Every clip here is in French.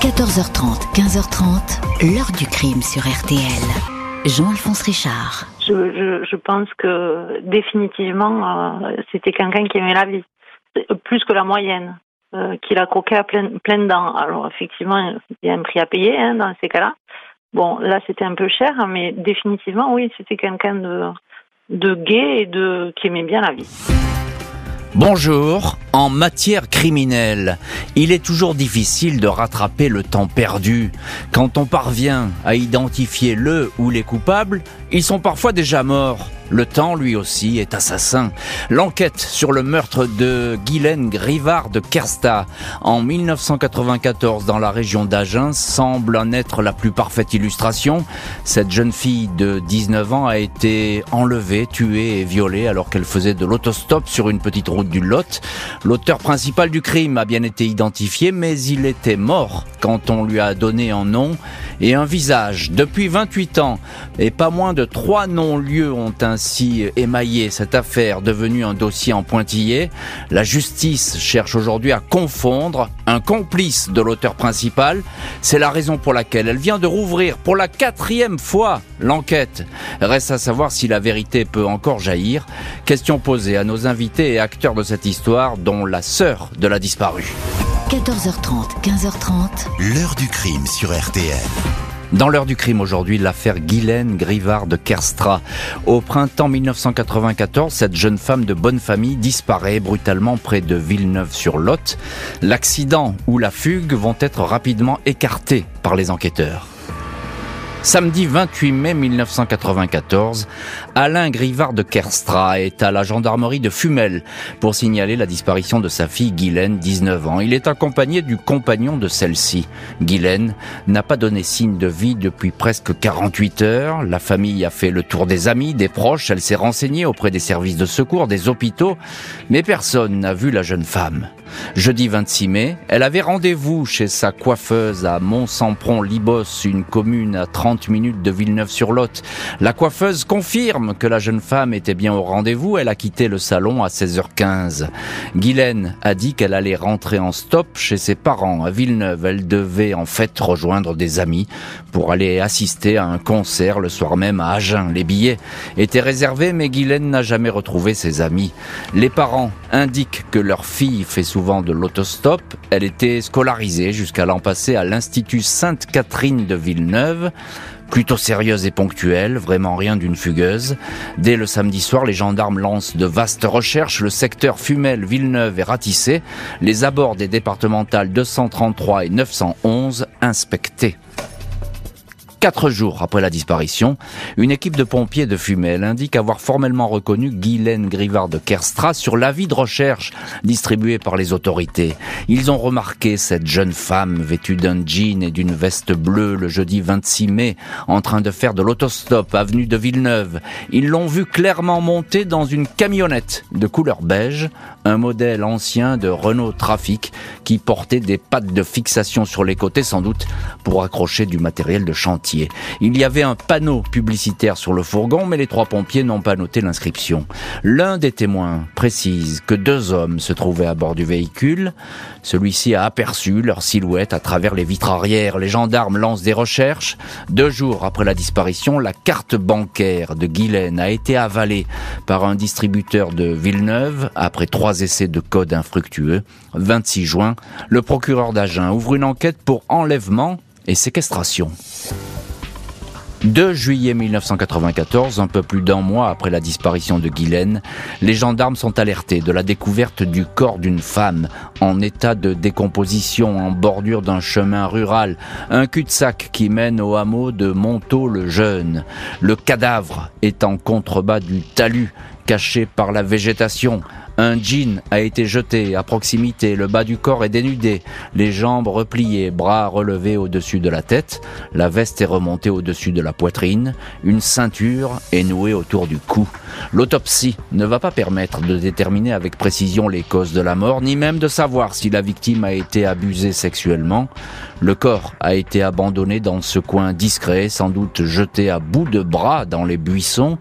14h30, 15h30, l'heure du crime sur RTL. Jean-Alphonse Richard. Je, pense que définitivement, euh, c'était quelqu'un qui aimait la vie, plus que la moyenne, euh, qu'il a croqué à plein, plein dents. Alors effectivement, il y a un prix à payer hein, dans ces cas-là. Bon, là c'était un peu cher, mais définitivement, oui, c'était quelqu'un de, de gai et de qui aimait bien la vie. Bonjour. En matière criminelle, il est toujours difficile de rattraper le temps perdu. Quand on parvient à identifier le ou les coupables, ils sont parfois déjà morts. Le temps, lui aussi, est assassin. L'enquête sur le meurtre de Guylaine Grivard de Kersta en 1994 dans la région d'Agen semble en être la plus parfaite illustration. Cette jeune fille de 19 ans a été enlevée, tuée et violée alors qu'elle faisait de l'autostop sur une petite route du Lot. L'auteur principal du crime a bien été identifié, mais il était mort quand on lui a donné un nom et un visage. Depuis 28 ans, et pas moins de trois non-lieux ont ainsi émaillé cette affaire devenue un dossier en pointillé. La justice cherche aujourd'hui à confondre un complice de l'auteur principal. C'est la raison pour laquelle elle vient de rouvrir pour la quatrième fois l'enquête. Reste à savoir si la vérité peut encore jaillir. Question posée à nos invités et acteurs de cette histoire, dont la sœur de la disparue. 14h30, 15h30. L'heure du crime sur RTL. Dans l'heure du crime aujourd'hui, l'affaire Guylaine Grivard de Kerstra. Au printemps 1994, cette jeune femme de bonne famille disparaît brutalement près de Villeneuve-sur-Lot. L'accident ou la fugue vont être rapidement écartés par les enquêteurs. Samedi 28 mai 1994, Alain Grivard de Kerstra est à la gendarmerie de Fumel pour signaler la disparition de sa fille Guylaine, 19 ans. Il est accompagné du compagnon de celle-ci. Guylaine n'a pas donné signe de vie depuis presque 48 heures. La famille a fait le tour des amis, des proches. Elle s'est renseignée auprès des services de secours, des hôpitaux. Mais personne n'a vu la jeune femme. Jeudi 26 mai, elle avait rendez-vous chez sa coiffeuse à Mont-Sampron-Libos, une commune à 30 minutes de Villeneuve-sur-Lot. La coiffeuse confirme que la jeune femme était bien au rendez-vous. Elle a quitté le salon à 16h15. Guylaine a dit qu'elle allait rentrer en stop chez ses parents à Villeneuve. Elle devait en fait rejoindre des amis pour aller assister à un concert le soir même à Agen. Les billets étaient réservés, mais Guylaine n'a jamais retrouvé ses amis. Les parents indiquent que leur fille fait souvent de l'autostop. Elle était scolarisée jusqu'à l'an passé à l'Institut Sainte-Catherine de Villeneuve plutôt sérieuse et ponctuelle, vraiment rien d'une fugueuse. Dès le samedi soir, les gendarmes lancent de vastes recherches. Le secteur Fumel, Villeneuve est ratissé. Les abords des départementales 233 et 911 inspectés. Quatre jours après la disparition, une équipe de pompiers de Fumel indique avoir formellement reconnu Guylaine Grivard de Kerstra sur l'avis de recherche distribué par les autorités. Ils ont remarqué cette jeune femme vêtue d'un jean et d'une veste bleue le jeudi 26 mai en train de faire de l'autostop avenue de Villeneuve. Ils l'ont vue clairement monter dans une camionnette de couleur beige, un modèle ancien de Renault Trafic qui portait des pattes de fixation sur les côtés sans doute pour accrocher du matériel de chantier. Il y avait un panneau publicitaire sur le fourgon, mais les trois pompiers n'ont pas noté l'inscription. L'un des témoins précise que deux hommes se trouvaient à bord du véhicule. Celui-ci a aperçu leur silhouette à travers les vitres arrière. Les gendarmes lancent des recherches. Deux jours après la disparition, la carte bancaire de Guylaine a été avalée par un distributeur de Villeneuve après trois essais de code infructueux. 26 juin, le procureur d'Agen ouvre une enquête pour enlèvement et séquestration. 2 juillet 1994, un peu plus d'un mois après la disparition de Guylaine, les gendarmes sont alertés de la découverte du corps d'une femme en état de décomposition en bordure d'un chemin rural, un cul-de-sac qui mène au hameau de Montaut-le-Jeune. Le cadavre est en contrebas du talus, caché par la végétation. Un jean a été jeté à proximité, le bas du corps est dénudé, les jambes repliées, bras relevés au-dessus de la tête, la veste est remontée au-dessus de la poitrine, une ceinture est nouée autour du cou. L'autopsie ne va pas permettre de déterminer avec précision les causes de la mort, ni même de savoir si la victime a été abusée sexuellement. Le corps a été abandonné dans ce coin discret, sans doute jeté à bout de bras dans les buissons.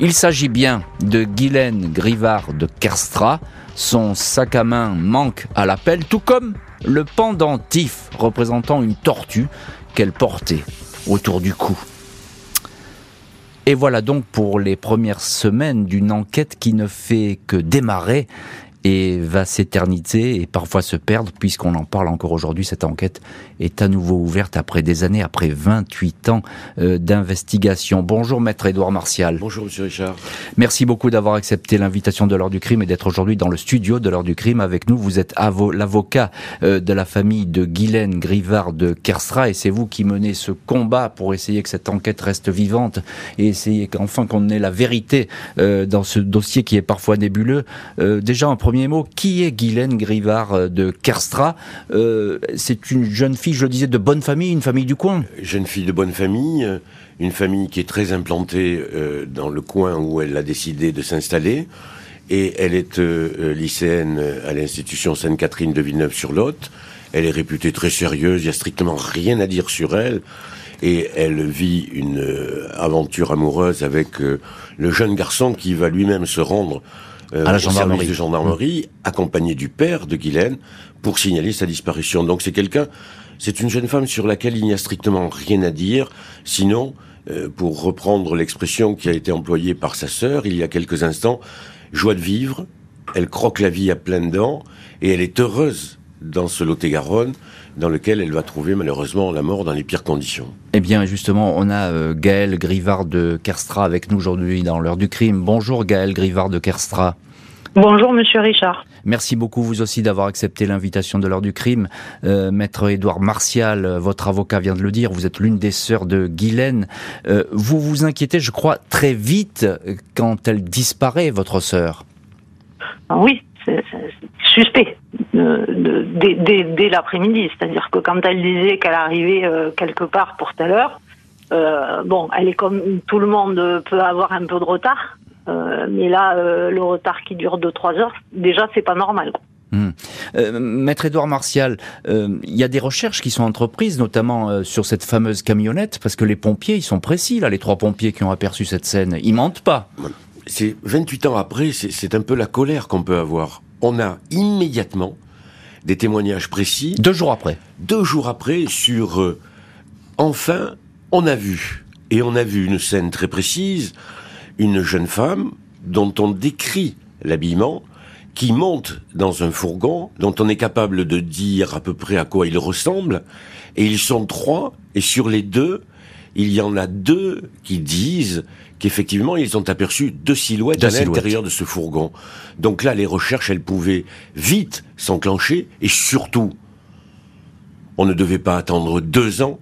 Il s'agit bien de Guylaine Grivard de Kerstra. Son sac à main manque à l'appel, tout comme le pendentif représentant une tortue qu'elle portait autour du cou. Et voilà donc pour les premières semaines d'une enquête qui ne fait que démarrer et va s'éterniser et parfois se perdre puisqu'on en parle encore aujourd'hui. Cette enquête est à nouveau ouverte après des années, après 28 ans euh, d'investigation. Bonjour maître Édouard Martial. Bonjour monsieur Richard. Merci beaucoup d'avoir accepté l'invitation de l'heure du crime et d'être aujourd'hui dans le studio de l'heure du crime avec nous. Vous êtes l'avocat euh, de la famille de Guylaine Grivard de Kerstra et c'est vous qui menez ce combat pour essayer que cette enquête reste vivante et essayer qu'enfin qu'on ait la vérité euh, dans ce dossier qui est parfois nébuleux. déjà un premier qui est Guylaine Grivard euh, de Kerstra euh, C'est une jeune fille, je le disais, de bonne famille, une famille du coin? Jeune fille de bonne famille, euh, une famille qui est très implantée dans le coin où elle a décidé de s'installer. Et elle est lycéenne à l'institution Sainte-Catherine de Villeneuve-sur-Lot. Elle est réputée très sérieuse, il n'y a strictement rien à dire sur elle. Et elle vit une aventure amoureuse avec le jeune garçon qui va lui-même se rendre euh, à la gendarmerie. de gendarmerie, accompagné du père de Guylaine, pour signaler sa disparition. Donc c'est quelqu'un, c'est une jeune femme sur laquelle il n'y a strictement rien à dire, sinon, euh, pour reprendre l'expression qui a été employée par sa sœur il y a quelques instants, joie de vivre, elle croque la vie à pleines dents, et elle est heureuse dans ce Lot-et-Garonne, dans lequel elle va trouver malheureusement la mort dans les pires conditions. Eh bien, justement, on a euh, Gaël Grivard de Kerstra avec nous aujourd'hui dans l'heure du crime. Bonjour Gaël Grivard de Kerstra. Bonjour Monsieur Richard. Merci beaucoup vous aussi d'avoir accepté l'invitation de l'heure du crime. Euh, Maître Édouard Martial, euh, votre avocat vient de le dire, vous êtes l'une des sœurs de Guylaine. vous vous inquiétez, je crois, très vite quand elle disparaît, votre sœur? Oui, suspect dès, l'après-midi. C'est-à-dire que quand elle disait qu'elle arrivait euh, quelque part pour telle heure, euh, bon, elle est comme tout le monde peut avoir un peu de retard, euh, mais là, le retard qui dure 2-3 heures, déjà, c'est pas normal. Hmm. Maître Édouard Martial, il y a des recherches qui sont entreprises, notamment sur cette fameuse camionnette, parce que les pompiers, ils sont précis, là, les trois pompiers qui ont aperçu cette scène. Ils mentent pas. C'est 28 ans après, c'est un peu la colère qu'on peut avoir. On a immédiatement des témoignages précis. Deux jours après. Deux jours après sur euh, enfin on a vu et on a vu une scène très précise, une jeune femme dont on décrit l'habillement qui monte dans un fourgon dont on est capable de dire à peu près à quoi il ressemble et ils sont trois et sur les deux il y en a deux qui disent qu'effectivement, ils ont aperçu deux silhouettes à l'intérieur de ce fourgon. Donc là, les recherches, elles pouvaient vite s'enclencher, et surtout, on ne devait pas attendre deux ans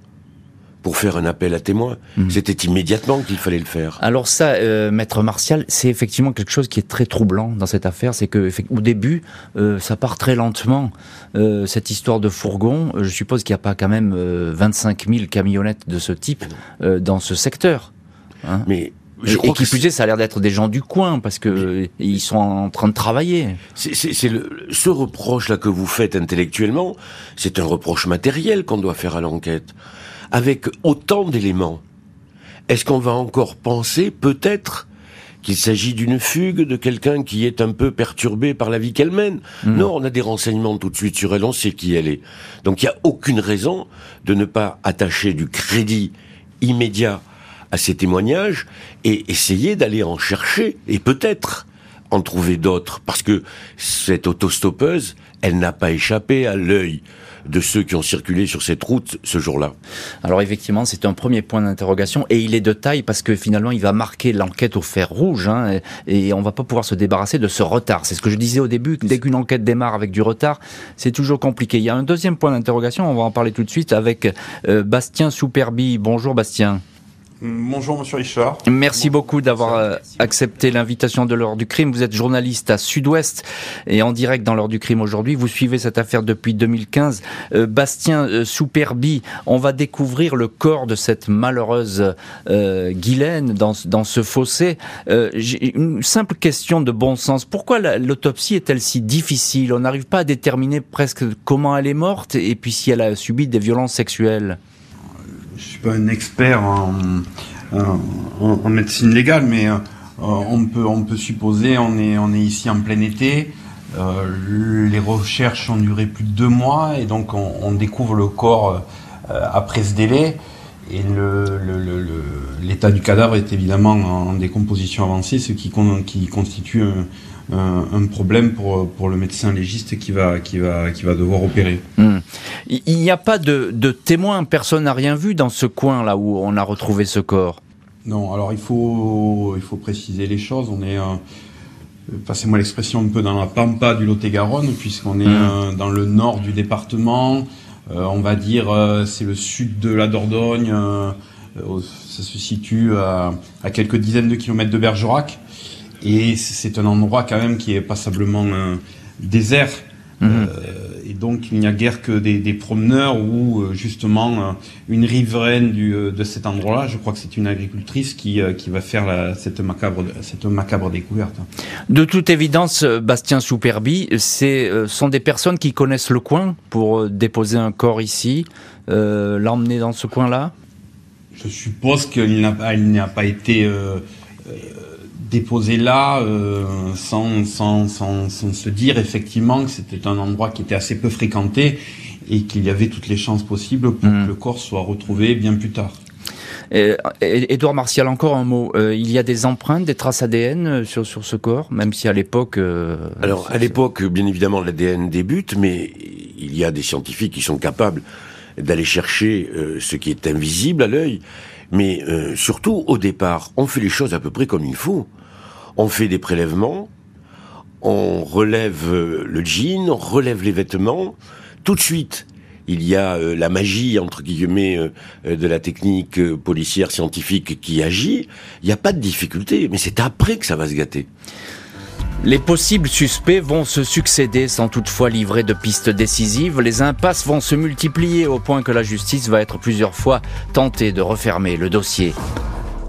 pour faire un appel à témoins. Mhm. C'était immédiatement qu'il fallait le faire. Alors ça, euh, maître Martial, c'est effectivement quelque chose qui est très troublant dans cette affaire, c'est que au début, euh, ça part très lentement. Euh, cette histoire de fourgon, je suppose qu'il n'y a pas quand même 25 000 camionnettes de ce type dans ce secteur. Hein. Mais je et, qui plus est, ça a l'air d'être des gens du coin parce que ils sont en train de travailler. C'est ce reproche là que vous faites intellectuellement, c'est un reproche matériel qu'on doit faire à l'enquête, avec autant d'éléments. Est-ce qu'on va encore penser peut-être qu'il s'agit d'une fugue de quelqu'un qui est un peu perturbé par la vie qu'elle mène? Hmm. Non, on a des renseignements tout de suite sur elle, on sait qui elle est. Donc il n'y a aucune raison de ne pas attacher du crédit immédiat à ces témoignages et essayer d'aller en chercher et peut-être en trouver d'autres parce que cette autostoppeuse, elle n'a pas échappé à l'œil de ceux qui ont circulé sur cette route ce jour-là. Alors effectivement, c'est un premier point d'interrogation et il est de taille parce que finalement, il va marquer l'enquête au fer rouge hein, et, on va pas pouvoir se débarrasser de ce retard. C'est ce que je disais au début. Dès qu'une enquête démarre avec du retard, c'est toujours compliqué. Il y a un deuxième point d'interrogation. On va en parler tout de suite avec euh, Bastien Souperbi. Bonjour Bastien. Bonjour Monsieur Richard. Merci beaucoup d'avoir euh, accepté l'invitation de l'heure du crime. Vous êtes journaliste à Sud-Ouest et en direct dans l'heure du crime aujourd'hui. Vous suivez cette affaire depuis 2015. Euh, Bastien euh, Souperbi, on va découvrir le corps de cette malheureuse euh, Guylaine dans, dans ce fossé. J'ai une simple question de bon sens. Pourquoi l'autopsie est-elle si difficile? On n'arrive pas à déterminer presque comment elle est morte et puis si elle a subi des violences sexuelles? Je suis pas un expert en, médecine légale, mais euh, on peut supposer, on est ici en plein été. les recherches ont duré plus de deux mois et donc on, découvre le corps après ce délai. Et l'état du cadavre est évidemment en décomposition avancée, ce qui, qui constitue un, problème pour, pour le médecin légiste qui va, qui va, qui va devoir opérer. Hmm. Il n'y a pas de, de témoins, personne n'a rien vu dans ce coin là où on a retrouvé ce corps? Non, alors il faut, il faut préciser les choses. On est, euh, passez-moi l'expression, un peu dans la pampa du Lot-et-Garonne, puisqu'on est hmm. euh, dans le nord du département. Euh, on va dire, c'est le sud de la Dordogne. ça se situe à, à, quelques dizaines de kilomètres de Bergerac. Et c'est un endroit quand même qui est passablement euh, désert. Mhm. Euh, et donc il n'y a guère que des, promeneurs ou euh, justement une riveraine du, de cet endroit-là. Je crois que c'est une agricultrice qui, qui va faire la, cette, macabre, cette macabre découverte. De toute évidence, Bastien Souperbi, ce sont des personnes qui connaissent le coin pour déposer un corps ici, l'emmener dans ce coin-là? Je suppose qu'il n'a pas, pas été déposé là euh, sans, sans, sans, sans, se dire effectivement que c'était un endroit qui était assez peu fréquenté et qu'il y avait toutes les chances possibles pour hmm. que le corps soit retrouvé bien plus tard. Édouard Martial, encore un mot. Euh, il y a des empreintes, des traces ADN euh, sur, sur ce corps, même si à l'époque... Alors, à l'époque, bien évidemment, l'ADN débute, mais il y a des scientifiques qui sont capables d'aller chercher ce qui est invisible à l'œil. Mais surtout, au départ, on fait les choses à peu près comme il faut on fait des prélèvements, on relève euh, le jean, on relève les vêtements, tout de suite. Il y a euh, la magie, entre guillemets, euh, de la technique policière scientifique qui agit. Il n'y a pas de difficulté, mais c'est après que ça va se gâter. Les possibles suspects vont se succéder sans toutefois livrer de pistes décisives. Les impasses vont se multiplier au point que la justice va être plusieurs fois tentée de refermer le dossier.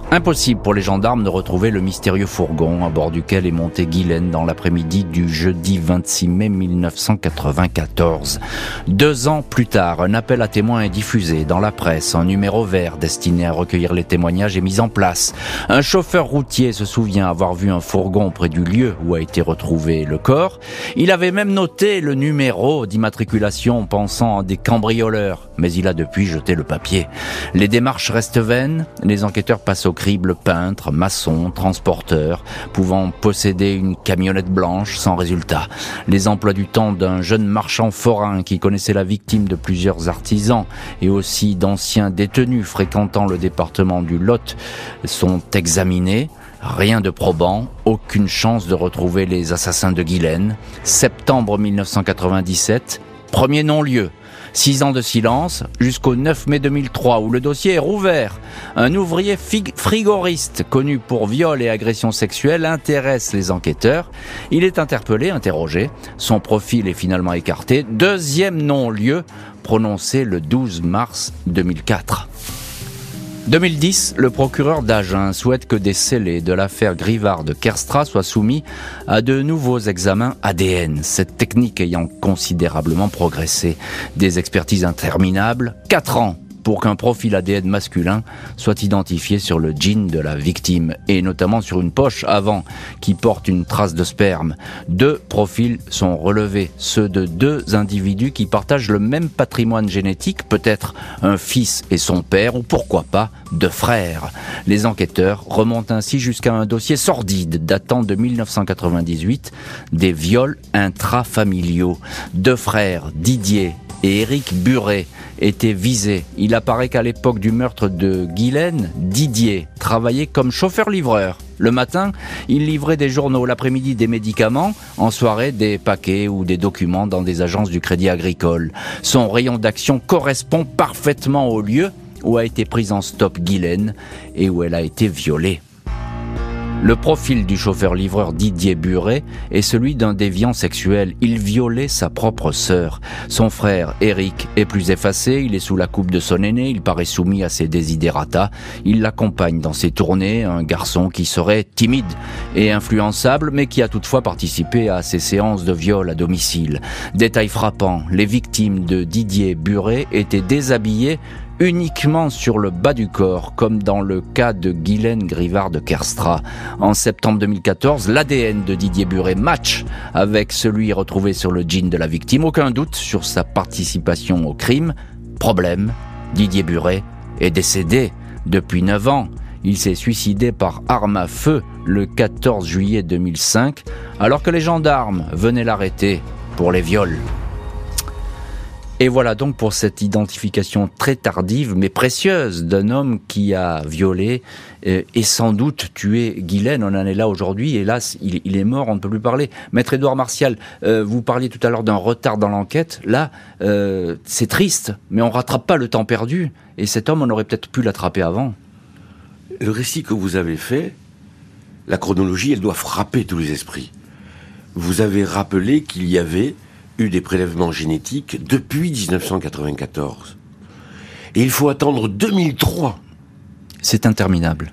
Impossible pour les gendarmes de retrouver le mystérieux fourgon à bord duquel est monté Guylaine dans l'après-midi du jeudi 26 mai 1994. Deux ans plus tard, un appel à témoins est diffusé dans la presse. Un numéro vert destiné à recueillir les témoignages est mis en place. Un chauffeur routier se souvient avoir vu un fourgon près du lieu où a été retrouvé le corps. Il avait même noté le numéro d'immatriculation pensant à des cambrioleurs, mais il a depuis jeté le papier. Les démarches restent vaines, les enquêteurs passent au crible peintre, maçon, transporteur, pouvant posséder une camionnette blanche sans résultat. Les emplois du temps d'un jeune marchand forain qui connaissait la victime de plusieurs artisans et aussi d'anciens détenus fréquentant le département du Lot sont examinés. Rien de probant, aucune chance de retrouver les assassins de Guylaine. Septembre 1997, premier non-lieu. Six ans de silence jusqu'au 9 mai 2003 où le dossier est rouvert. Un ouvrier frigoriste connu pour viol et agression sexuelle intéresse les enquêteurs. Il est interpellé, interrogé. Son profil est finalement écarté. Deuxième non-lieu prononcé le 12 mars 2004. 2010, le procureur d'Agen souhaite que des scellés de l'affaire Grivard de Kerstra soient soumis à de nouveaux examens ADN, cette technique ayant considérablement progressé. Des expertises interminables, 4 ans pour qu'un profil ADN masculin soit identifié sur le jean de la victime et notamment sur une poche avant qui porte une trace de sperme. Deux profils sont relevés, ceux de deux individus qui partagent le même patrimoine génétique, peut-être un fils et son père ou pourquoi pas deux frères. Les enquêteurs remontent ainsi jusqu'à un dossier sordide datant de 1998 des viols intrafamiliaux. Deux frères, Didier et Éric Buret était visé. Il apparaît qu'à l'époque du meurtre de Guylaine, Didier travaillait comme chauffeur-livreur. Le matin, il livrait des journaux, l'après-midi des médicaments, en soirée des paquets ou des documents dans des agences du Crédit Agricole. Son rayon d'action correspond parfaitement au lieu où a été prise en stop Guylaine et où elle a été violée. Le profil du chauffeur-livreur Didier Buret est celui d'un déviant sexuel. Il violait sa propre sœur. Son frère, Eric, est plus effacé, il est sous la coupe de son aîné, il paraît soumis à ses désidérata. Il l'accompagne dans ses tournées, un garçon qui serait timide et influençable, mais qui a toutefois participé à ses séances de viol à domicile. Détail frappant, les victimes de Didier Buret étaient déshabillées uniquement sur le bas du corps, comme dans le cas de Guylaine Grivard de Kerstra. En septembre 2014, l'ADN de Didier Buret match avec celui retrouvé sur le jean de la victime. Aucun doute sur sa participation au crime. Problème, Didier Buret est décédé depuis 9 ans. Il s'est suicidé par arme à feu le 14 juillet 2005, alors que les gendarmes venaient l'arrêter pour les viols. Et voilà donc pour cette identification très tardive mais précieuse d'un homme qui a violé euh, et sans doute tué Guylaine. On en est là aujourd'hui. Hélas, il, est mort, on ne peut plus parler. Maître Édouard Martial, euh, vous parliez tout à l'heure d'un retard dans l'enquête. Là, euh, c'est triste, mais on rattrape pas le temps perdu. Et cet homme, on aurait peut-être pu l'attraper avant. Le récit que vous avez fait, la chronologie, elle doit frapper tous les esprits. Vous avez rappelé qu'il y avait eu des prélèvements génétiques depuis 1994. Et il faut attendre 2003. C'est interminable.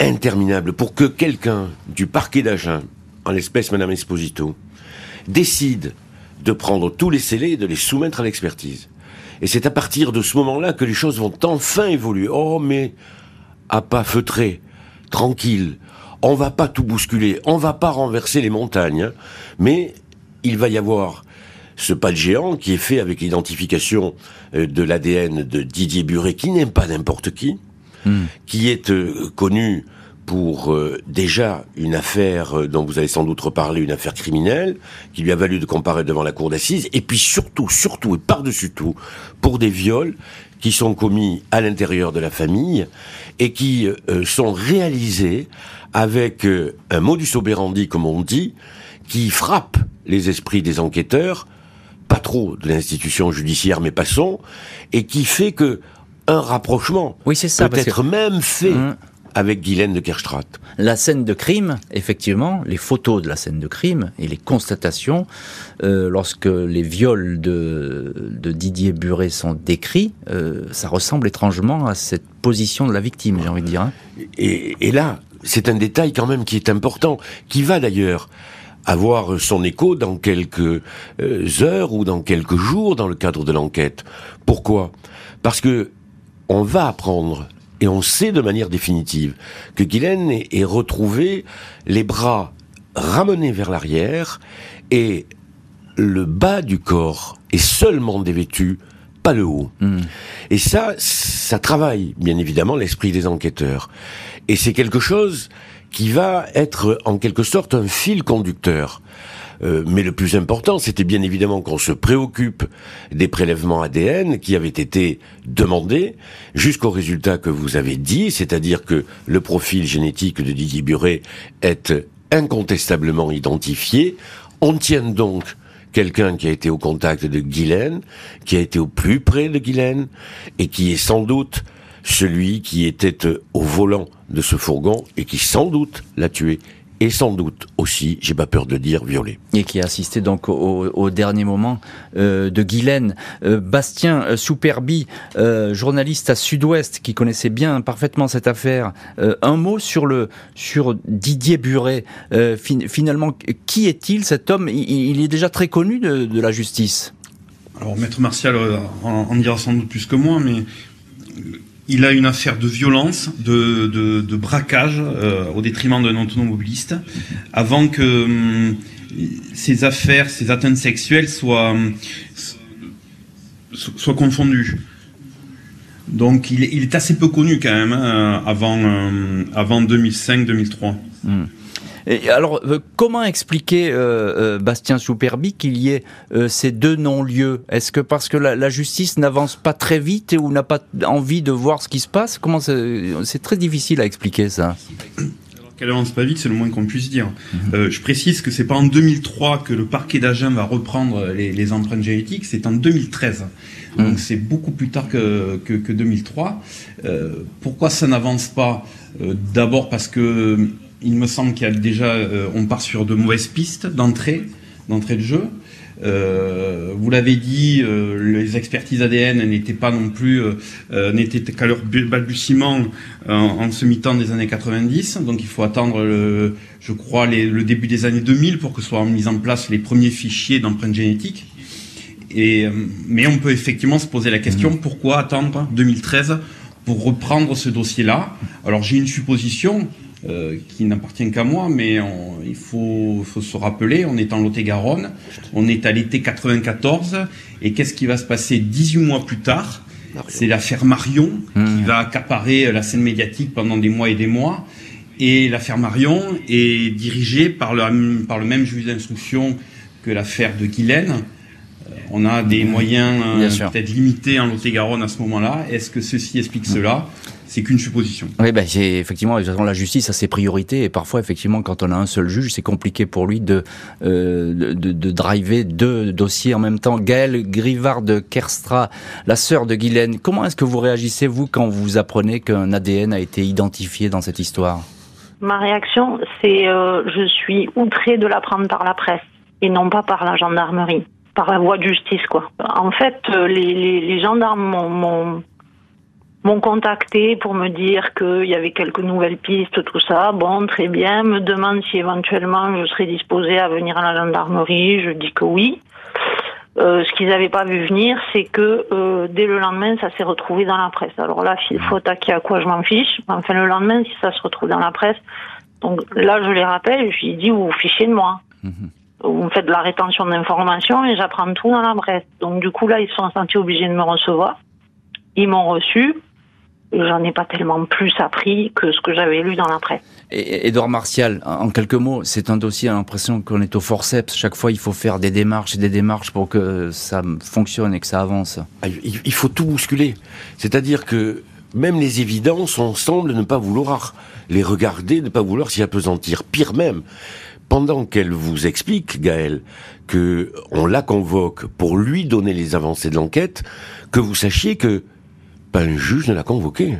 Interminable pour que quelqu'un du parquet d'Agen, en l'espèce Madame Esposito, décide de prendre tous les scellés et de les soumettre à l'expertise. Et c'est à partir de ce moment-là que les choses vont enfin évoluer. Oh, mais à pas feutré, tranquille. On va pas tout bousculer, on va pas renverser les montagnes, hein. mais il va y avoir ce pas de géant qui est fait avec l'identification euh, de l'ADN de Didier Buret, qui n'aime pas n'importe qui, hmm. qui est euh, connu pour euh, déjà une affaire dont vous allez sans doute reparler, une affaire criminelle, qui lui a valu de comparaître devant la cour d'assises, et puis surtout, surtout et par-dessus tout, pour des viols qui sont commis à l'intérieur de la famille et qui sont réalisés avec un modus operandi, comme on dit, qui frappe les esprits des enquêteurs pas trop de l'institution judiciaire, mais passons, et qui fait que un rapprochement oui, c'est ça, peut être même fait hum. avec Guylaine de Kerstraat. La scène de crime, effectivement, les photos de la scène de crime et les constatations, euh, lorsque les viols de, de, Didier Buret sont décrits, euh, ça ressemble étrangement à cette position de la victime, j'ai envie de dire. Hein. Et, et là, c'est un détail quand même qui est important, qui va d'ailleurs avoir son écho dans quelques euh, heures ou dans quelques jours dans le cadre de l'enquête. Pourquoi? Parce que on va apprendre et on sait de manière définitive que Guylaine est, retrouvé les bras ramenés vers l'arrière et le bas du corps est seulement dévêtu, pas le haut. Hmm. Et ça, ça travaille bien évidemment l'esprit des enquêteurs. Et c'est quelque chose qui va être en quelque sorte un fil conducteur. Euh, mais le plus important, c'était bien évidemment qu'on se préoccupe des prélèvements ADN qui avaient été demandés jusqu'au résultat que vous avez dit, c'est-à-dire que le profil génétique de Didier Buret est incontestablement identifié. On tient donc quelqu'un qui a été au contact de Guylaine, qui a été au plus près de Guylaine, et qui est sans doute celui qui était au volant de ce fourgon et qui sans doute l'a tué et sans doute aussi, j'ai pas peur de dire, violé. Et qui a assisté donc au, dernier moment euh, de Guylaine. Euh, Bastien Souperbi, journaliste à Sud-Ouest, qui connaissait bien parfaitement cette affaire. un mot sur le sur Didier Buret. finalement, qui est-il cet homme? Il, est déjà très connu de, la justice. Alors, Maître Martial en, en dira sans doute plus que moi, mais il a une affaire de violence, de, braquage euh, au détriment d'un automobiliste, avant que hum, ces affaires, ces atteintes sexuelles soient, hum, confondues. Donc il, est assez peu connu quand même hein, avant, hum, avant 2005-2003 alors, euh, comment expliquer, euh, euh, Bastien Souperbi, qu'il y ait ces deux non-lieux? Est-ce que parce que la, justice n'avance pas très vite ou n'a pas envie de voir ce qui se passe? Comment c'est très difficile à expliquer ça qu'elle avance pas vite, c'est le moins qu'on puisse dire. Je précise que c'est pas en 2003 que le parquet d'Agen va reprendre les, empreintes génétiques, c'est en 2013. Donc mhm. c'est beaucoup plus tard que, que, 2003. pourquoi ça n'avance pas? D'abord parce que il me semble qu'il y a déjà, euh, on part sur de mauvaises pistes d'entrée, d'entrée de jeu. Euh, vous l'avez dit, euh, les expertises ADN n'étaient pas non plus, n'étaient qu'à leur balbutiement en, ce mi-temps des années 90. Donc il faut attendre, le, je crois, le début des années 2000 pour que soient mis en place les premiers fichiers d'empreintes génétiques. Et, mais on peut effectivement se poser la question mmh. pourquoi attendre 2013 pour reprendre ce dossier-là? Alors j'ai une supposition euh, qui n'appartient qu'à moi, mais il faut, faut, se rappeler, on est en Lot-et-Garonne, on est à l'été 94, et qu'est-ce qui va se passer 18 mois plus tard? C'est l'affaire Marion qui mmh. va accaparer la scène médiatique pendant des mois et des mois. Et l'affaire Marion est dirigée par le, par le même juge d'instruction que l'affaire de Guylaine. Euh, on a des moyens euh, peut-être limités en Lot-et-Garonne à ce moment-là. Est-ce que ceci explique cela? C'est qu'une supposition. Oui, ben, c'est effectivement, la justice a ses priorités et parfois, effectivement, quand on a un seul juge, c'est compliqué pour lui de, euh, de, de, driver deux dossiers en même temps. Gaëlle Grivard de Kerstra, la sœur de Guylaine, comment est-ce que vous réagissez, vous, quand vous apprenez qu'un ADN a été identifié dans cette histoire? Ma réaction, c'est euh, je suis outrée de l'apprendre par la presse et non pas par la gendarmerie, par la voie de justice, quoi. En fait, euh, les, les, les gendarmes m'ont m'ont contacté pour me dire qu'il y avait quelques nouvelles pistes, tout ça. Bon, très bien. Me demande si éventuellement je serais disposée à venir à la gendarmerie. Je dis que oui. Euh, ce qu'ils n'avaient pas vu venir, c'est que euh, dès le lendemain, ça s'est retrouvé dans la presse. Alors là, s'il faut attaquer à quoi, je m'en fiche. Enfin, le lendemain, si ça se retrouve dans la presse, donc là, je les rappelle, je lui dis, vous vous fichez de moi. Mhm. Vous me faites de la rétention d'informations et j'apprends tout dans la presse. Donc du coup, là, ils sont sentis obligés de me recevoir. Ils m'ont reçu j'en ai pas tellement plus appris que ce que j'avais lu dans la presse. Et Edouard Martial, en quelques mots, c'est un dossier à l'impression qu'on est au forceps. Chaque fois, il faut faire des démarches et des démarches pour que ça fonctionne et que ça avance. Ah, il faut tout bousculer. C'est-à-dire que même les évidences, on semble ne pas vouloir les regarder, ne pas vouloir s'y apesantir. Pire même, pendant qu'elle vous explique, Gaël, que on la convoque pour lui donner les avancées de l'enquête, que vous sachiez que un juge ne l'a convoqué.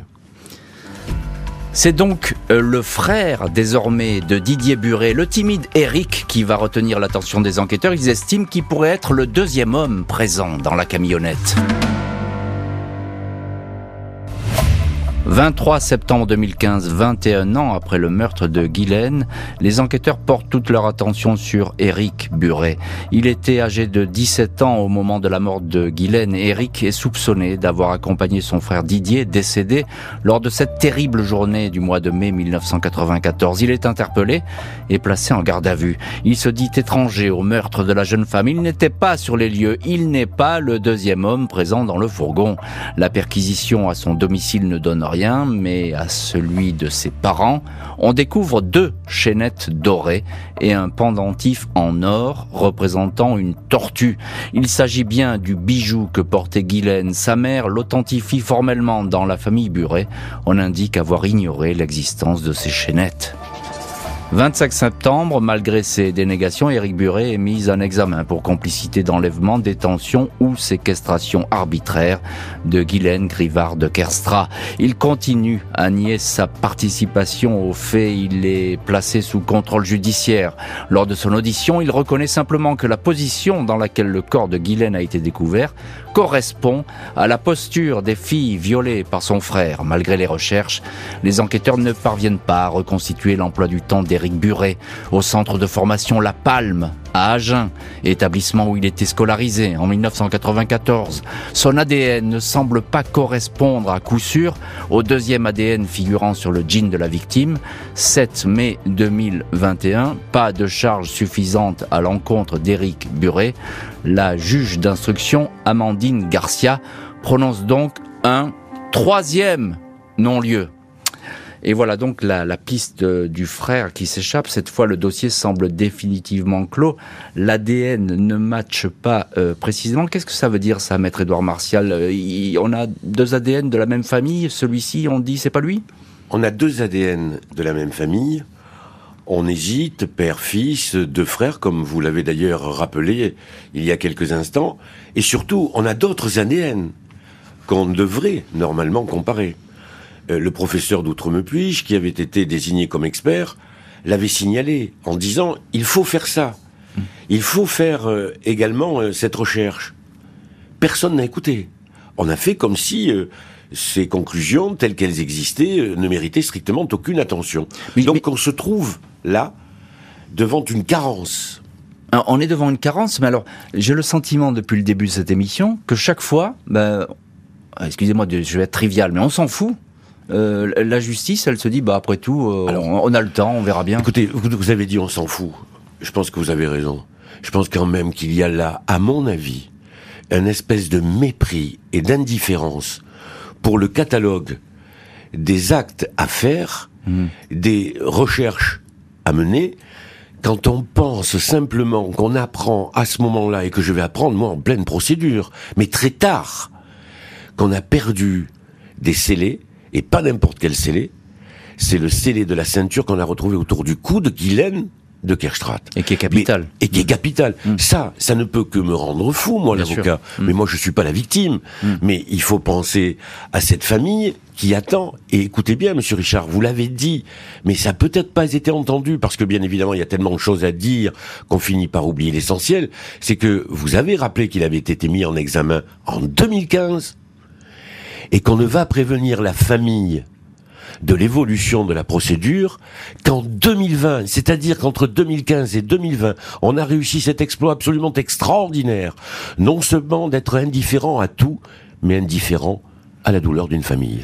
C'est donc euh, le frère désormais de Didier Buret, le timide Eric, qui va retenir l'attention des enquêteurs. Ils estiment qu'il pourrait être le deuxième homme présent dans la camionnette. 23 septembre 2015, 21 ans après le meurtre de Guylaine, les enquêteurs portent toute leur attention sur Éric Buret. Il était âgé de 17 ans au moment de la mort de Guylaine Éric est soupçonné d'avoir accompagné son frère Didier, décédé, lors de cette terrible journée du mois de mai 1994. Il est interpellé et placé en garde à vue. Il se dit étranger au meurtre de la jeune femme. Il n'était pas sur les lieux. Il n'est pas le deuxième homme présent dans le fourgon. La perquisition à son domicile ne donne rien mais à celui de ses parents, on découvre deux chaînettes dorées et un pendentif en or représentant une tortue. Il s'agit bien du bijou que portait Guylaine. Sa mère l'authentifie formellement dans la famille Buret. On indique avoir ignoré l'existence de ces chaînettes. 25 septembre, malgré ses dénégations, Éric Buret est mis en examen pour complicité d'enlèvement, détention ou séquestration arbitraire de Guylaine Grivard de Kerstra. Il continue à nier sa participation au fait. Il est placé sous contrôle judiciaire. Lors de son audition, il reconnaît simplement que la position dans laquelle le corps de Guylaine a été découvert correspond à la posture des filles violées par son frère. Malgré les recherches, les enquêteurs ne parviennent pas à reconstituer l'emploi du temps d'Éric Buret au centre de formation La Palme à Agen, établissement où il était scolarisé en 1994. Son ADN ne semble pas correspondre à coup sûr au deuxième ADN figurant sur le jean de la victime. 7 mai 2021, pas de charge suffisante à l'encontre d'Éric Buret. La juge d'instruction Amandine Garcia prononce donc un troisième non-lieu. Et voilà donc la, piste du frère qui s'échappe. Cette fois, le dossier semble définitivement clos. L'ADN ne matche pas euh, précisément. Qu'est-ce que ça veut dire, ça, maître Édouard Martial? Euh, On a deux ADN de la même famille. Celui-ci, on dit, c'est pas lui? On a deux ADN de la même famille. On hésite, père, fils, deux frères, comme vous l'avez d'ailleurs rappelé il y a quelques instants. Et surtout, on a d'autres ADN qu'on devrait normalement comparer. Euh, le professeur d'Outremepuige, qui avait été désigné comme expert, l'avait signalé en disant il faut faire ça. Il faut faire euh, également euh, cette recherche. Personne n'a écouté. On a fait comme si ces conclusions, telles qu'elles existaient, ne méritaient strictement aucune attention. Donc on se trouve là devant une carence on est devant une carence, mais alors j'ai le sentiment depuis le début de cette émission que chaque fois, ben, excusez-moi, je vais être trivial, mais on s'en fout. Euh, la justice, elle se dit, bah après tout, euh, on, a le temps, on verra bien. Écoutez, vous avez dit on s'en fout. Je pense que vous avez raison. Je pense quand même qu'il y a là, à mon avis, un espèce de mépris et d'indifférence pour le catalogue des actes à faire, hmm. des recherches à mener, quand on pense simplement qu'on apprend à ce moment-là, et que je vais apprendre moi en pleine procédure, mais très tard, qu'on a perdu des scellés, et pas n'importe quel scellé, c'est le scellé de la ceinture qu'on a retrouvé autour du cou de Guylaine de Kerstrat. Et qui est capital. et qui est capital. Mm. Ça, ça ne peut que me rendre fou, moi, l'avocat. Mm. Mais moi, je suis pas la victime. Mm. Mais il faut penser à cette famille qui attend. Et écoutez bien, monsieur Richard, vous l'avez dit, mais ça peut-être pas été entendu parce que bien évidemment, il y a tellement de choses à dire qu'on finit par oublier l'essentiel. C'est que vous avez rappelé qu'il avait été mis en examen en 2015 et qu'on ne va prévenir la famille de l'évolution de la procédure qu'en 2020, c'est-à-dire qu'entre 2015 et 2020, on a réussi cet exploit absolument extraordinaire, non seulement d'être indifférent à tout, mais indifférent à la douleur d'une famille.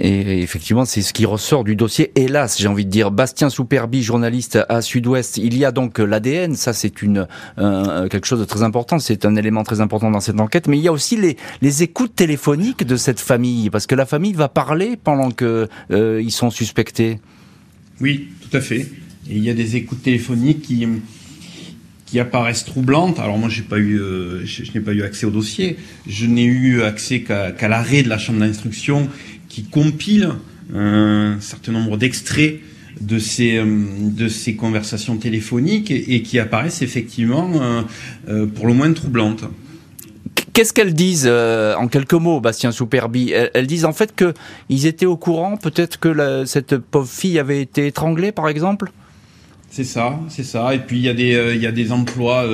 Et effectivement, c'est ce qui ressort du dossier. Hélas, j'ai envie de dire, Bastien Souperbi, journaliste à Sud-Ouest. Il y a donc l'ADN. Ça, c'est une euh, quelque chose de très important. C'est un élément très important dans cette enquête. Mais il y a aussi les, écoutes téléphoniques de cette famille, parce que la famille va parler pendant que euh, ils sont suspectés. Oui, tout à fait. Et il y a des écoutes téléphoniques qui qui apparaissent troublantes. Alors moi, pas eu, euh, je, n'ai pas eu accès au dossier. Je n'ai eu accès qu'à l'arrêt de la chambre d'instruction qui compile un certain nombre d'extraits de ces, euh, de ces conversations téléphoniques et, qui apparaissent effectivement euh, euh, pour le moins troublantes. Qu'est-ce qu'elles disent en quelques mots, Bastien Souperbi? Elles, disent en fait qu'ils étaient au courant, peut-être que cette pauvre fille avait été étranglée, par exemple? C'est ça, c'est ça. Et puis il y a des, il y a des emplois.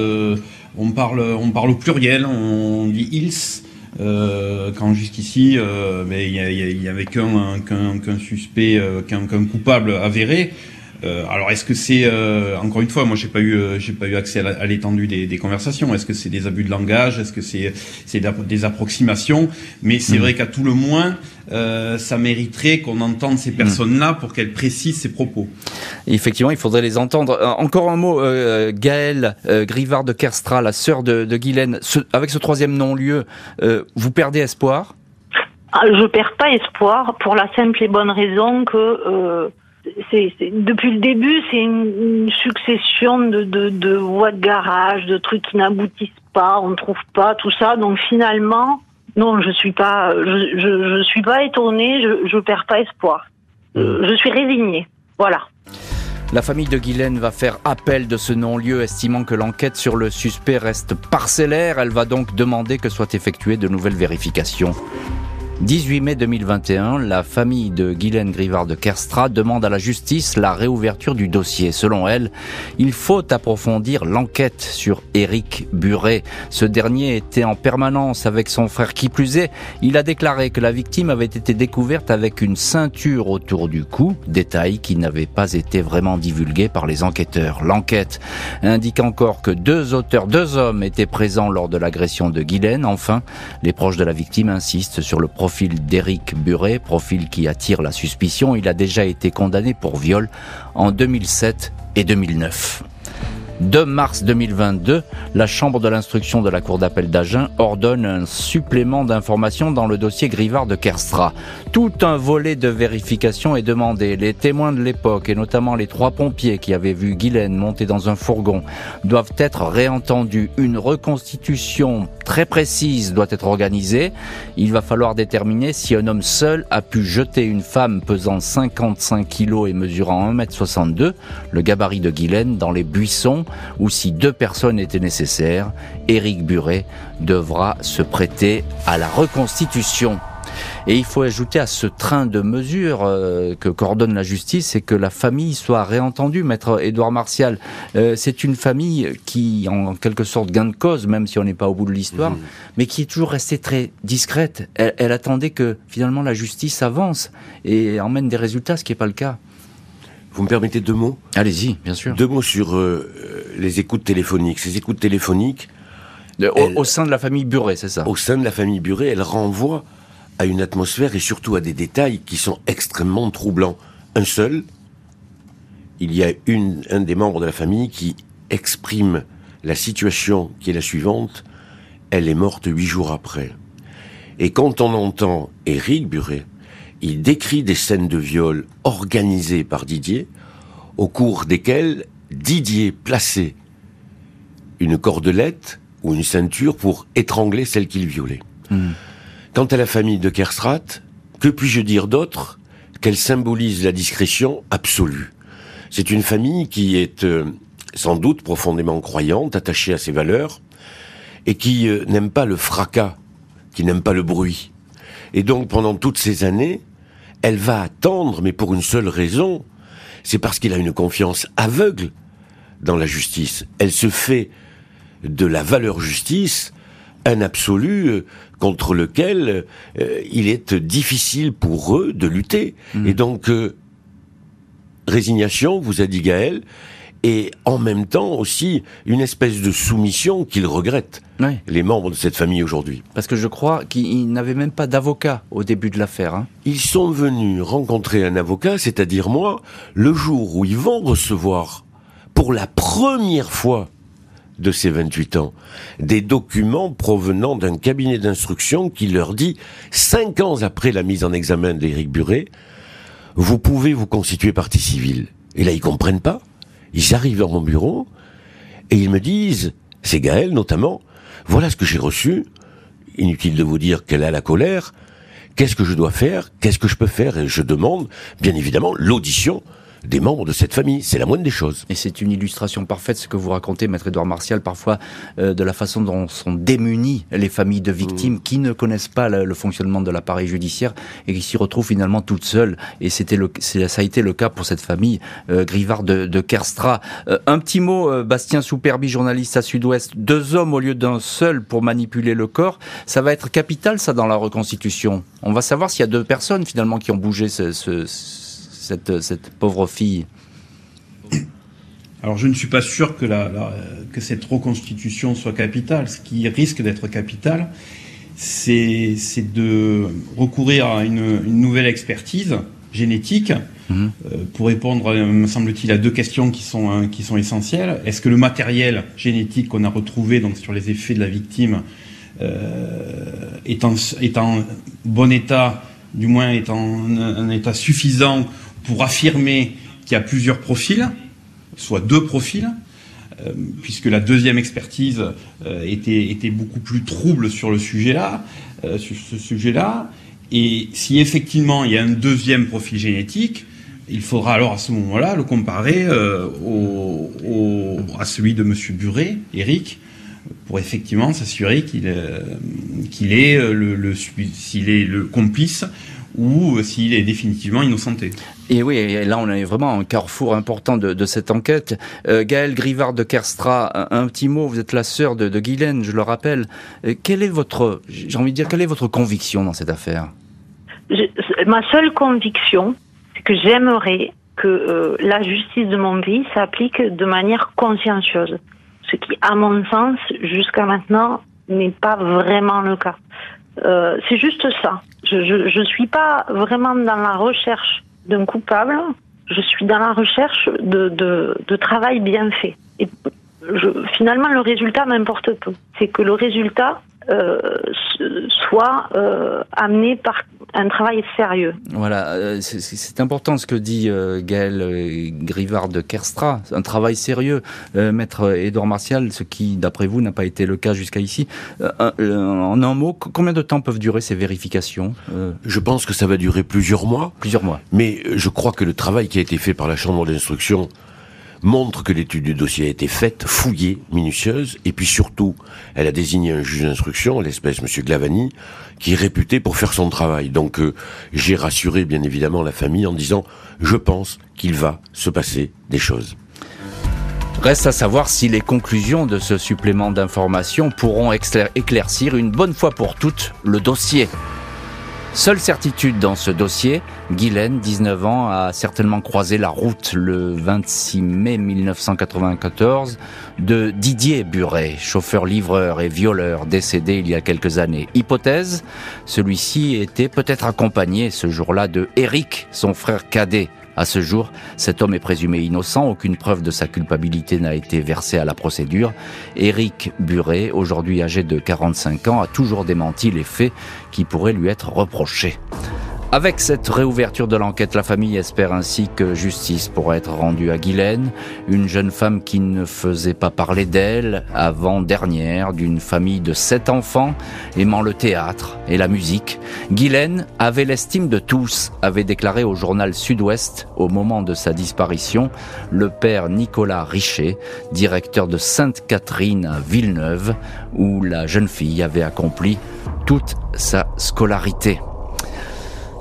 on parle, on parle au pluriel. On dit ils. Euh, quand jusqu'ici, euh, il y, avait qu'un qu'un suspect, euh, qu'un coupable avéré. Euh, alors est-ce que c'est euh, encore une fois, moi j'ai pas eu euh, j'ai pas eu accès à l'étendue des, des, conversations. Est-ce que c'est des abus de langage? Est-ce que c'est c'est des approximations? Mais c'est mm. vrai qu'à tout le moins, ça mériterait qu'on entende ces mm. personnes-là pour qu'elles précisent ses propos. Effectivement, il faudrait les entendre. encore un mot, Gaëlle Grivard de Kerstra, la sœur de, de Guylaine, avec ce troisième non-lieu, vous perdez espoir? Ah, Je perds pas espoir pour la simple et bonne raison que c'est, depuis le début, c'est une, succession de, de, de, voies de garage, de trucs qui n'aboutissent pas, on ne trouve pas tout ça. Donc finalement, non, je suis pas, je, je, je suis pas étonnée, je, je perds pas espoir. Euh, je suis résignée. Voilà. La famille de Guylaine va faire appel de ce non-lieu, estimant que l'enquête sur le suspect reste parcellaire. Elle va donc demander que soient effectuées de nouvelles vérifications. 18 mai 2021, la famille de Guylaine Grivard de Kerstra demande à la justice la réouverture du dossier. Selon elle, il faut approfondir l'enquête sur Éric Buret. Ce dernier était en permanence avec son frère qui plus est. Il a déclaré que la victime avait été découverte avec une ceinture autour du cou, détail qui n'avait pas été vraiment divulgué par les enquêteurs. L'enquête indique encore que deux auteurs, deux hommes étaient présents lors de l'agression de Guylaine. Enfin, les proches de la victime insistent sur le profil d'Éric Buret, profil qui attire la suspicion. Il a déjà été condamné pour viol en 2007 et 2009. 2 mars 2022, la Chambre de l'instruction de la Cour d'appel d'Agen ordonne un supplément d'informations dans le dossier Grivard de Kerstra. Tout un volet de vérification est demandé. Les témoins de l'époque, et notamment les trois pompiers qui avaient vu Guylaine monter dans un fourgon, doivent être réentendus. Une reconstitution très précise doit être organisée. Il va falloir déterminer si un homme seul a pu jeter une femme pesant 55 kilos et mesurant 1m62, le gabarit de Guylaine, dans les buissons ou si deux personnes étaient nécessaires, Éric Buret devra se prêter à la reconstitution. Et il faut ajouter à ce train de mesures euh, que coordonne la justice, et que la famille soit réentendue. Maître Édouard Martial, euh, c'est une famille qui, en quelque sorte, gain de cause, même si on n'est pas au bout de l'histoire, mmh. mais qui est toujours restée très discrète. Elle, elle, attendait que finalement la justice avance et emmène des résultats, ce qui n'est pas le cas. Vous me permettez deux mots Allez-y, bien sûr. Deux mots sur euh, les écoutes téléphoniques. Ces écoutes téléphoniques, au, sein de la famille Buret, c'est ça? Au sein de la famille Buret, elles renvoient à une atmosphère et surtout à des détails qui sont extrêmement troublants. Un seul, il y a une, un des membres de la famille qui exprime la situation qui est la suivante. Elle est morte huit jours après. Et quand on entend Éric Buret, il décrit des scènes de viol organisées par Didier, au cours desquelles Didier plaçait une cordelette ou une ceinture pour étrangler celle qu'il violait. Hmm. Quant à la famille de Kerstrat, que puis-je dire d'autre qu'elle symbolise la discrétion absolue? C'est une famille qui est euh, sans doute profondément croyante, attachée à ses valeurs, et qui euh, n'aime pas le fracas, qui n'aime pas le bruit. Et donc pendant toutes ces années, elle va attendre, mais pour une seule raison, c'est parce qu'il a une confiance aveugle dans la justice. Elle se fait de la valeur justice un absolu euh, contre lequel euh, il est difficile pour eux de lutter. Hmm. Et donc, euh, résignation, vous a dit Gaël, et en même temps aussi une espèce de soumission qu'ils regrettent, les membres de cette famille aujourd'hui. Parce que je crois qu'ils n'avaient même pas d'avocat au début de l'affaire. Hein. Ils sont venus rencontrer un avocat, c'est-à-dire moi, le jour où ils vont recevoir pour la première fois de ces 28 ans, des documents provenant d'un cabinet d'instruction qui leur dit, cinq ans après la mise en examen d'Éric Buret, vous pouvez vous constituer partie civile. Et là, ils comprennent pas. Ils arrivent dans mon bureau et ils me disent, c'est Gaël notamment, voilà ce que j'ai reçu. Inutile de vous dire qu'elle a la colère. Qu'est-ce que je dois faire? Qu'est-ce que je peux faire? Et je demande, bien évidemment, l'audition des membres de cette famille. C'est la moindre des choses. Et c'est une illustration parfaite, ce que vous racontez, maître Édouard Martial, parfois euh, de la façon dont sont démunies les familles de victimes mmh. qui ne connaissent pas le, fonctionnement de l'appareil judiciaire et qui s'y retrouvent finalement toutes seules. Et c'était le, ça a été le cas pour cette famille euh, Grivard de, de Kerstra. Euh, un petit mot, euh, Bastien Souperbi, journaliste à Sud-Ouest. Deux hommes au lieu d'un seul pour manipuler le corps. Ça va être capital, ça, dans la reconstitution. On va savoir s'il y a deux personnes finalement qui ont bougé ce, ce cette, pauvre fille alors je ne suis pas sûr que, que cette reconstitution soit capitale. Ce qui risque d'être capital, c'est de recourir à une, nouvelle expertise génétique mhm. euh, pour répondre, me semble-t-il, à deux questions qui sont, hein, qui sont essentielles. Est-ce que le matériel génétique qu'on a retrouvé donc, sur les effets de la victime euh, est, en, est, en, bon état, du moins est en un état suffisant pour affirmer qu'il y a plusieurs profils, soit deux profils, euh, puisque la deuxième expertise euh, était, beaucoup plus trouble sur le sujet-là, euh, sur ce sujet-là. Et si effectivement il y a un deuxième profil génétique, il faudra alors à ce moment-là le comparer au, à celui de M. Buret, Eric, pour effectivement s'assurer qu'il est le, est le complice ou s'il est définitivement innocenté. Et oui, là on est vraiment un carrefour important de, cette enquête. Euh, Gaëlle Grivard de Kerstra, un, petit mot, vous êtes la sœur de, de Guylaine, je le rappelle. Euh, quelle est votre, j'ai envie de dire, quelle est votre conviction dans cette affaire? Ma seule conviction, c'est que j'aimerais que euh, la justice de mon pays s'applique de manière consciencieuse. Ce qui, à mon sens, jusqu'à maintenant, n'est pas vraiment le cas. Euh, c'est juste ça. Je ne suis pas vraiment dans la recherche d'un coupable. Je suis dans la recherche de, travail bien fait. Et finalement, le résultat m'importe peu. C'est que le résultat euh, soit euh, amené par un travail sérieux. Voilà, euh, c'est important ce que dit euh, Gaël Grivard de Kerstra, un travail sérieux. Maître Édouard Martial, ce qui, d'après vous, n'a pas été le cas jusqu'à ici. en un mot, combien de temps peuvent durer ces vérifications Je pense que ça va durer plusieurs mois. Plusieurs mois. Mais je crois que le travail qui a été fait par la Chambre d'instruction montre que l'étude du dossier a été faite, fouillée, minutieuse, et puis surtout, elle a désigné un juge d'instruction, l'espèce M. Glavani, qui est réputé pour faire son travail. Donc euh, j'ai rassuré bien évidemment la famille en disant, je pense qu'il va se passer des choses. Reste à savoir si les conclusions de ce supplément d'information pourront éclaircir une bonne fois pour toutes le dossier. Seule certitude dans ce dossier, Guylaine, 19 ans, a certainement croisé la route le 26 mai 1994 de Didier Buret, chauffeur-livreur et violeur décédé il y a quelques années. Hypothèse, celui-ci était peut-être accompagné ce jour-là de Eric, son frère cadet, à ce jour, cet homme est présumé innocent, aucune preuve de sa culpabilité n'a été versée à la procédure. Éric Buret, aujourd'hui âgé de 45 ans, a toujours démenti les faits qui pourraient lui être reprochés. Avec cette réouverture de l'enquête, la famille espère ainsi que justice pourra être rendue à Guylaine, une jeune femme qui ne faisait pas parler d'elle avant dernière, d'une famille de sept enfants, aimant le théâtre et la musique. Guylaine avait l'estime de tous, avait déclaré au journal Sud-Ouest au moment de sa disparition le père Nicolas Richer, directeur de Sainte-Catherine à Villeneuve, où la jeune fille avait accompli toute sa scolarité.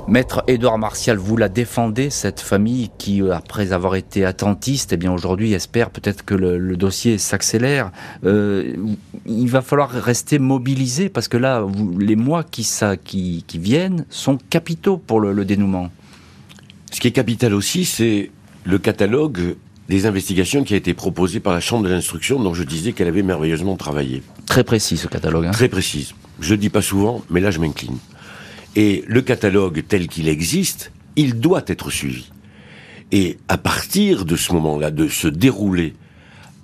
Maître Édouard Martial, vous la défendez, cette famille qui, euh, après avoir été attentiste, eh bien aujourd'hui espère peut-être que le, dossier s'accélère. Euh, il va falloir rester mobilisé parce que là, les mois qui, ça, qui, viennent sont capitaux pour le, dénouement. Ce qui est capital aussi, c'est le catalogue des investigations qui a été proposé par la Chambre de l'instruction, dont je disais qu'elle avait merveilleusement travaillé. Très précis ce catalogue. Hein. Très précis. Je ne dis pas souvent, mais là je m'incline. Et le catalogue tel qu'il existe, il doit être suivi. Et à partir de ce moment-là, de se dérouler,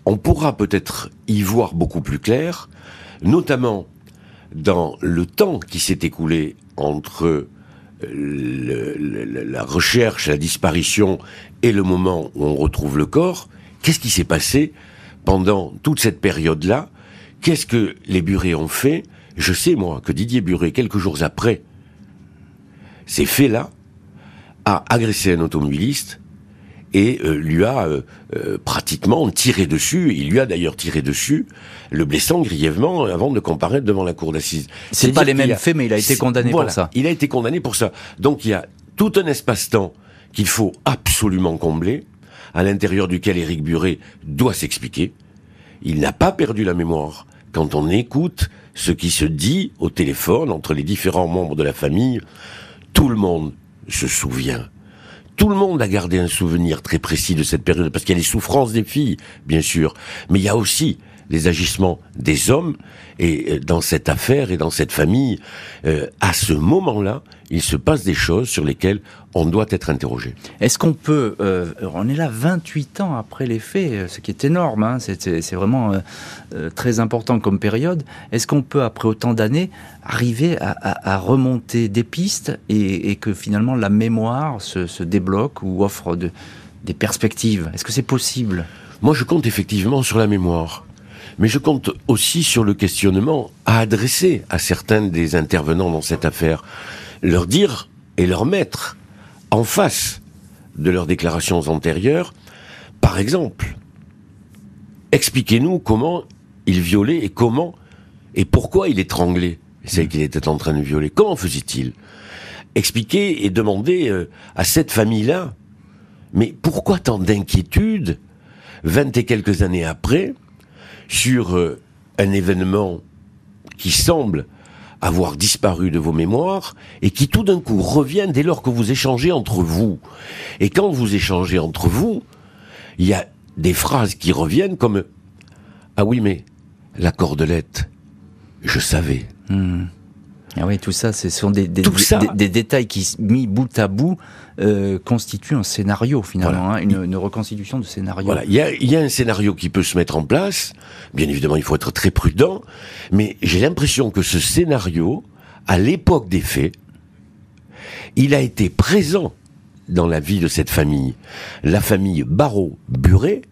on pourra peut-être y voir beaucoup plus clair, notamment dans le temps qui s'est écoulé entre la recherche, la disparition et le moment où on retrouve le corps. Qu'est-ce qui s'est passé pendant toute cette période-là? Qu'est-ce que les Burets ont fait? Je sais, moi, que Didier Buret, quelques jours après ces faits-là, a agressé un automobiliste et euh, lui a euh, euh, pratiquement tiré dessus. Il lui a d'ailleurs tiré dessus, le blessant grièvement avant de comparaître devant la cour d'assises. C'est pas les mêmes faits, mais il a été condamné pour ça. Il a été condamné pour ça. Donc il y a tout un espace-temps qu'il faut absolument combler, à l'intérieur duquel Éric Buret doit s'expliquer. Il n'a pas perdu la mémoire. Quand on écoute ce qui se dit au téléphone entre les différents membres de la famille, tout le monde se souvient. Tout le monde a gardé un souvenir très précis de cette période, parce qu'il y a les souffrances des filles, bien sûr, mais il y a aussi les agissements des hommes, et euh, dans cette affaire et dans cette famille, euh, à ce moment-là, il se passe des choses sur lesquelles on doit être interrogé. Est-ce qu'on peut, euh, on est là 28 ans après les faits, ce qui est énorme, hein, c'est vraiment très important comme période. Est-ce qu'on peut, après autant d'années, arriver à, remonter des pistes et, que finalement la mémoire se, débloque ou offre des perspectives? Est-ce que c'est possible? Moi, je compte effectivement sur la mémoire. Mais je compte aussi sur le questionnement à adresser à certains des intervenants dans cette affaire. Leur dire et leur mettre en face de leurs déclarations antérieures. Par exemple, expliquez-nous comment il violait et comment et pourquoi il étranglait celle qu'il était en train de violer. Comment faisait-il? Expliquer et demander euh, à cette famille-là, mais pourquoi tant d'inquiétude, vingt et quelques années après, sur euh, un événement qui semble avoir disparu de vos mémoires et qui tout d'un coup revient dès lors que vous échangez entre vous. Et quand vous échangez entre vous, il y a des phrases qui reviennent comme Ah oui, mais la cordelette, je savais. Hmm. Ah oui, tout ça, ce sont des, des, détails qui, mis bout à bout, euh, constituent un scénario finalement, hein, une, reconstitution de scénario. Voilà, il y a, y a, un scénario qui peut se mettre en place. Bien évidemment, il faut être très prudent, mais j'ai l'impression que ce scénario, à l'époque des faits, il a été présent dans la vie de cette famille. La famille Barreau-Buret,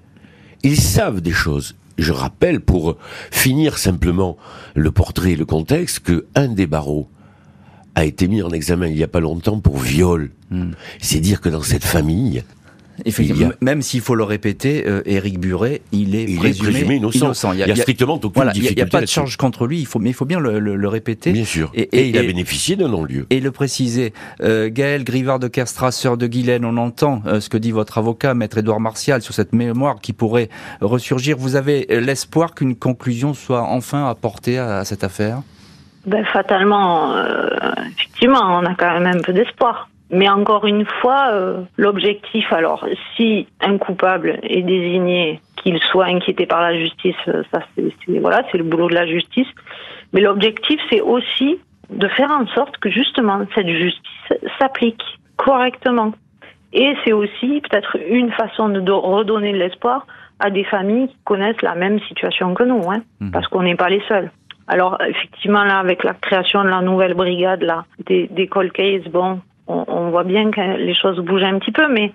ils savent des choses je rappelle, pour finir simplement le portrait et le contexte, que un des barreaux a été mis en examen il n'y a pas longtemps pour viol. Hmm. C'est dire que dans cette famille, Effectivement, même s'il faut le répéter, euh, Éric Buret, il est, présumé, innocent. Il y a, strictement aucune difficulté. Il n'y a, pas de charge contre lui, il faut, mais il faut bien le, répéter. Bien sûr. Et, il a bénéficié d'un non-lieu. Et le préciser. Euh, Gaël Grivard de Castra, sœur de Guylaine, on entend euh, ce que dit votre avocat, maître Édouard Martial, sur cette mémoire qui pourrait ressurgir. Vous avez l'espoir qu'une conclusion soit enfin apportée à cette affaire? Ben, Fatalement, euh, effectivement, on a quand même un peu d'espoir. Mais encore une fois, euh, l'objectif, alors, si un coupable est désigné, qu'il soit inquiété par la justice, euh, ça c'est voilà, c'est le boulot de la justice. Mais l'objectif, c'est aussi de faire en sorte que justement cette justice s'applique correctement. Et c'est aussi peut-être une façon de redonner de l'espoir à des familles qui connaissent la même situation que nous, hein, mmh. parce qu'on n'est pas les seuls. Alors effectivement là, avec la création de la nouvelle brigade là, des, des call cases, bon, on, voit bien que les choses bougent un petit peu, mais,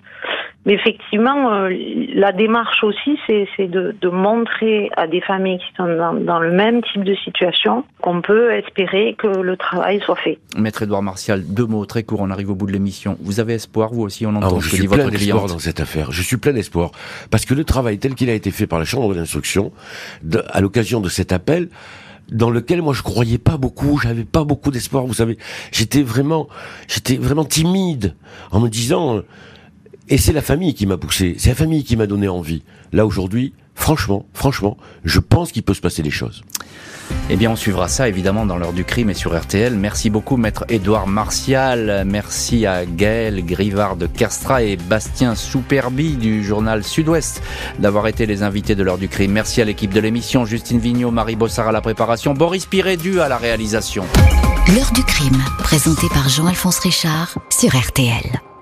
mais effectivement, euh, la démarche aussi, c'est de, de, montrer à des familles qui sont dans, dans le même type de situation qu'on peut espérer que le travail soit fait. Maître Edouard Martial, deux mots très courts, on arrive au bout de l'émission. Vous avez espoir, vous aussi, on entend ah, je suis plein d'espoir dans cette affaire. Je suis plein d'espoir. Parce que le travail tel qu'il a été fait par la Chambre d'instruction, à l'occasion de cet appel, dans lequel moi je croyais pas beaucoup, j'avais pas beaucoup d'espoir, vous savez. J'étais vraiment, j'étais vraiment timide en me disant, et c'est la famille qui m'a poussé, c'est la famille qui m'a donné envie. Là aujourd'hui, franchement, franchement, je pense qu'il peut se passer des choses. Eh bien, on suivra ça évidemment dans l'heure du crime et sur RTL. Merci beaucoup, maître Édouard Martial. Merci à Gaël Grivard de Kerstra et Bastien Souperbi du journal Sud-Ouest d'avoir été les invités de l'heure du crime. Merci à l'équipe de l'émission, Justine Vignot, Marie Bossard à la préparation, Boris Pirédu à la réalisation. L'heure du crime, présenté par Jean-Alphonse Richard sur RTL.